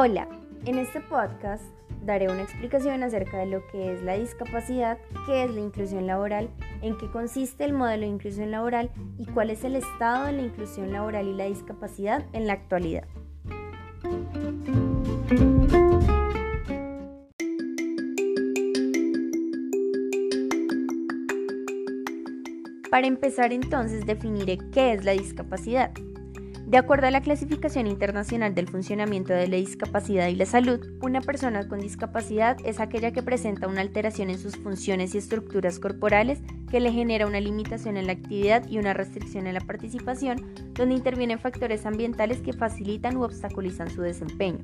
Hola, en este podcast daré una explicación acerca de lo que es la discapacidad, qué es la inclusión laboral, en qué consiste el modelo de inclusión laboral y cuál es el estado de la inclusión laboral y la discapacidad en la actualidad. Para empezar entonces definiré qué es la discapacidad. De acuerdo a la clasificación internacional del funcionamiento de la discapacidad y la salud, una persona con discapacidad es aquella que presenta una alteración en sus funciones y estructuras corporales que le genera una limitación en la actividad y una restricción en la participación, donde intervienen factores ambientales que facilitan u obstaculizan su desempeño.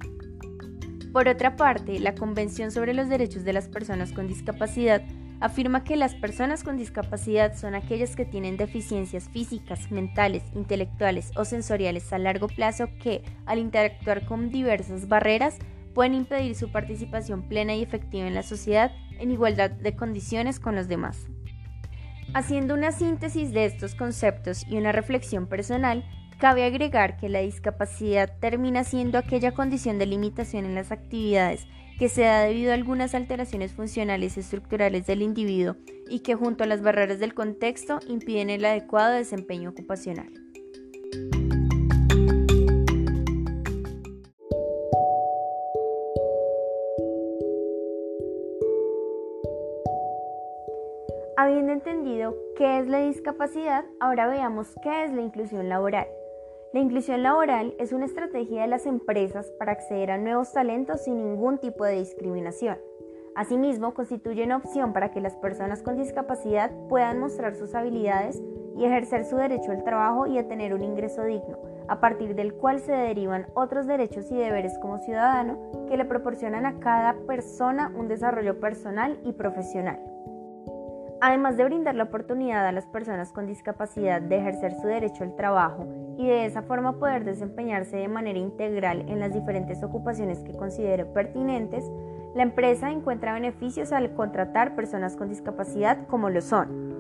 Por otra parte, la Convención sobre los Derechos de las Personas con Discapacidad afirma que las personas con discapacidad son aquellas que tienen deficiencias físicas, mentales, intelectuales o sensoriales a largo plazo que, al interactuar con diversas barreras, pueden impedir su participación plena y efectiva en la sociedad en igualdad de condiciones con los demás. Haciendo una síntesis de estos conceptos y una reflexión personal, cabe agregar que la discapacidad termina siendo aquella condición de limitación en las actividades que se da debido a algunas alteraciones funcionales y estructurales del individuo y que junto a las barreras del contexto impiden el adecuado desempeño ocupacional. Habiendo entendido qué es la discapacidad, ahora veamos qué es la inclusión laboral. La inclusión laboral es una estrategia de las empresas para acceder a nuevos talentos sin ningún tipo de discriminación. Asimismo, constituye una opción para que las personas con discapacidad puedan mostrar sus habilidades y ejercer su derecho al trabajo y a tener un ingreso digno, a partir del cual se derivan otros derechos y deberes como ciudadano que le proporcionan a cada persona un desarrollo personal y profesional. Además de brindar la oportunidad a las personas con discapacidad de ejercer su derecho al trabajo y de esa forma poder desempeñarse de manera integral en las diferentes ocupaciones que considere pertinentes, la empresa encuentra beneficios al contratar personas con discapacidad como lo son.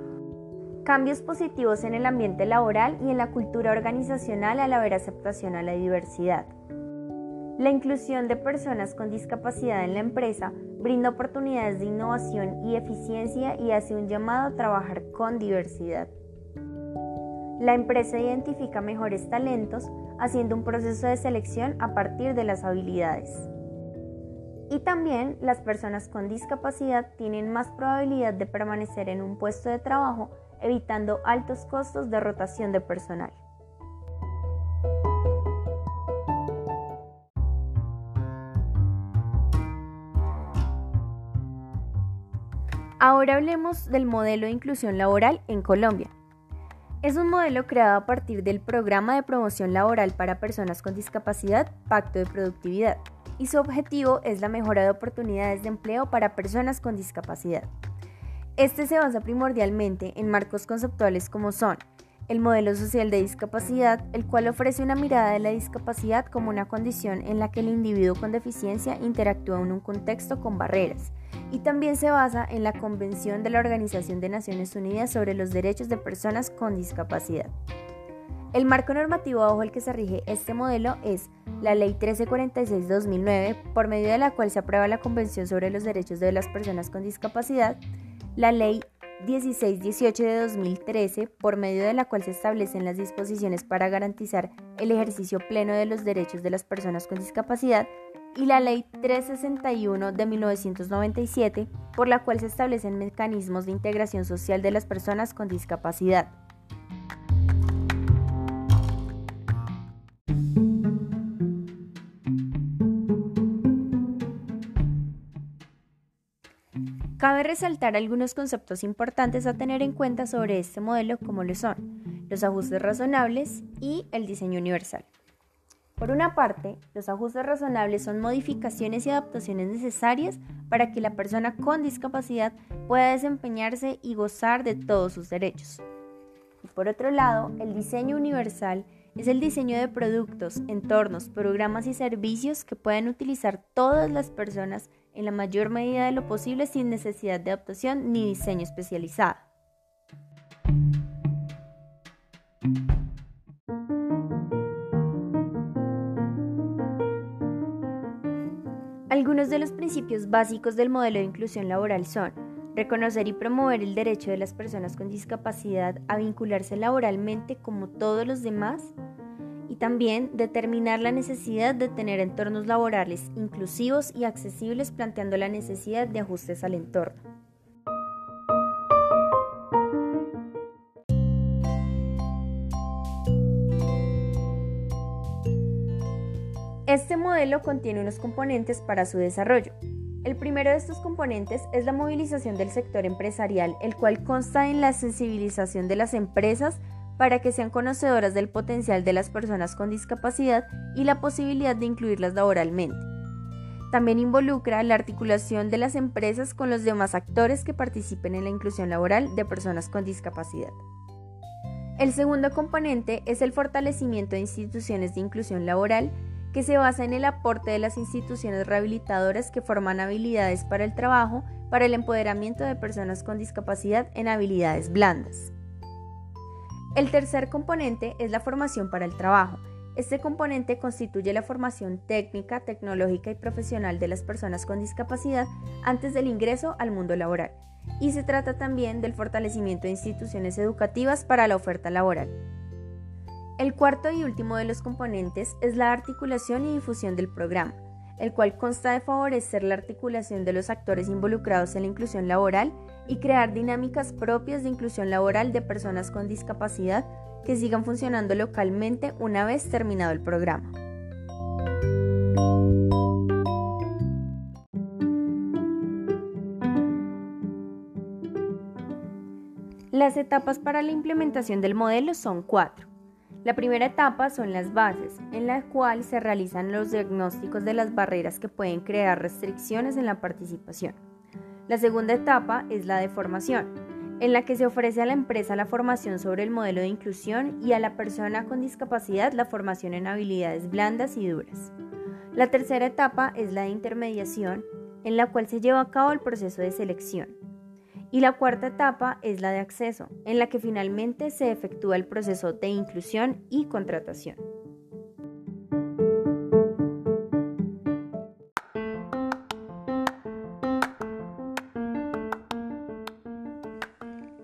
Cambios positivos en el ambiente laboral y en la cultura organizacional al haber aceptación a la diversidad. La inclusión de personas con discapacidad en la empresa brinda oportunidades de innovación y eficiencia y hace un llamado a trabajar con diversidad. La empresa identifica mejores talentos haciendo un proceso de selección a partir de las habilidades. Y también las personas con discapacidad tienen más probabilidad de permanecer en un puesto de trabajo evitando altos costos de rotación de personal. Ahora hablemos del modelo de inclusión laboral en Colombia. Es un modelo creado a partir del Programa de Promoción Laboral para Personas con Discapacidad, Pacto de Productividad, y su objetivo es la mejora de oportunidades de empleo para personas con discapacidad. Este se basa primordialmente en marcos conceptuales como son el modelo social de discapacidad, el cual ofrece una mirada de la discapacidad como una condición en la que el individuo con deficiencia interactúa en un contexto con barreras, y también se basa en la Convención de la Organización de Naciones Unidas sobre los Derechos de Personas con Discapacidad. El marco normativo bajo el que se rige este modelo es la Ley 1346-2009, por medio de la cual se aprueba la Convención sobre los Derechos de las Personas con Discapacidad, la Ley 1618 de 2013, por medio de la cual se establecen las disposiciones para garantizar el ejercicio pleno de los derechos de las personas con discapacidad, y la Ley 361 de 1997, por la cual se establecen mecanismos de integración social de las personas con discapacidad. Resaltar algunos conceptos importantes a tener en cuenta sobre este modelo como lo son los ajustes razonables y el diseño universal. Por una parte, los ajustes razonables son modificaciones y adaptaciones necesarias para que la persona con discapacidad pueda desempeñarse y gozar de todos sus derechos. Y por otro lado, el diseño universal es el diseño de productos, entornos, programas y servicios que pueden utilizar todas las personas en la mayor medida de lo posible sin necesidad de adaptación ni diseño especializado. Algunos de los principios básicos del modelo de inclusión laboral son reconocer y promover el derecho de las personas con discapacidad a vincularse laboralmente como todos los demás y también determinar la necesidad de tener entornos laborales inclusivos y accesibles planteando la necesidad de ajustes al entorno. Este modelo contiene unos componentes para su desarrollo. El primero de estos componentes es la movilización del sector empresarial, el cual consta en la sensibilización de las empresas para que sean conocedoras del potencial de las personas con discapacidad y la posibilidad de incluirlas laboralmente. También involucra la articulación de las empresas con los demás actores que participen en la inclusión laboral de personas con discapacidad. El segundo componente es el fortalecimiento de instituciones de inclusión laboral que se basa en el aporte de las instituciones rehabilitadoras que forman habilidades para el trabajo, para el empoderamiento de personas con discapacidad en habilidades blandas. El tercer componente es la formación para el trabajo. Este componente constituye la formación técnica, tecnológica y profesional de las personas con discapacidad antes del ingreso al mundo laboral. Y se trata también del fortalecimiento de instituciones educativas para la oferta laboral. El cuarto y último de los componentes es la articulación y difusión del programa, el cual consta de favorecer la articulación de los actores involucrados en la inclusión laboral y crear dinámicas propias de inclusión laboral de personas con discapacidad que sigan funcionando localmente una vez terminado el programa. Las etapas para la implementación del modelo son cuatro. La primera etapa son las bases, en la cual se realizan los diagnósticos de las barreras que pueden crear restricciones en la participación. La segunda etapa es la de formación, en la que se ofrece a la empresa la formación sobre el modelo de inclusión y a la persona con discapacidad la formación en habilidades blandas y duras. La tercera etapa es la de intermediación, en la cual se lleva a cabo el proceso de selección. Y la cuarta etapa es la de acceso, en la que finalmente se efectúa el proceso de inclusión y contratación.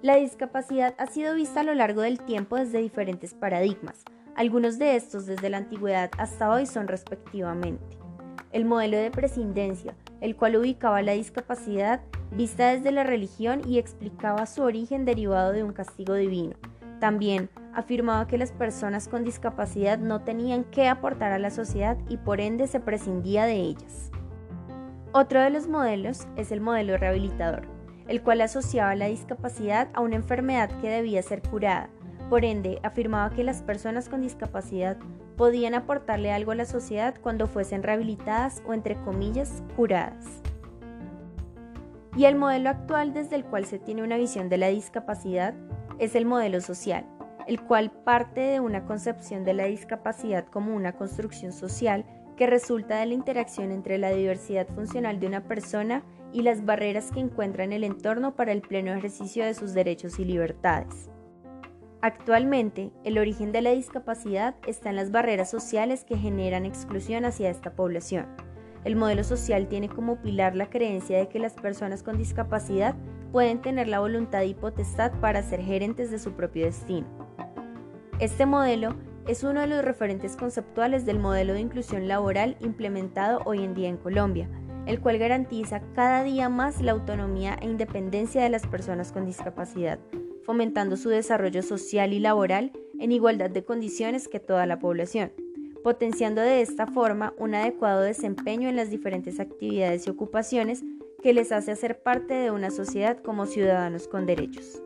La discapacidad ha sido vista a lo largo del tiempo desde diferentes paradigmas. Algunos de estos desde la antigüedad hasta hoy son respectivamente el modelo de prescindencia, el cual ubicaba la discapacidad vista desde la religión y explicaba su origen derivado de un castigo divino. También afirmaba que las personas con discapacidad no tenían que aportar a la sociedad y por ende se prescindía de ellas. Otro de los modelos es el modelo rehabilitador, el cual asociaba la discapacidad a una enfermedad que debía ser curada. Por ende, afirmaba que las personas con discapacidad podían aportarle algo a la sociedad cuando fuesen rehabilitadas o, entre comillas, curadas. Y el modelo actual desde el cual se tiene una visión de la discapacidad es el modelo social, el cual parte de una concepción de la discapacidad como una construcción social que resulta de la interacción entre la diversidad funcional de una persona y las barreras que encuentra en el entorno para el pleno ejercicio de sus derechos y libertades. Actualmente, el origen de la discapacidad está en las barreras sociales que generan exclusión hacia esta población. El modelo social tiene como pilar la creencia de que las personas con discapacidad pueden tener la voluntad y potestad para ser gerentes de su propio destino. Este modelo es uno de los referentes conceptuales del modelo de inclusión laboral implementado hoy en día en Colombia, el cual garantiza cada día más la autonomía e independencia de las personas con discapacidad, fomentando su desarrollo social y laboral en igualdad de condiciones que toda la población, potenciando de esta forma un adecuado desempeño en las diferentes actividades y ocupaciones que les hace hacer parte de una sociedad como ciudadanos con derechos.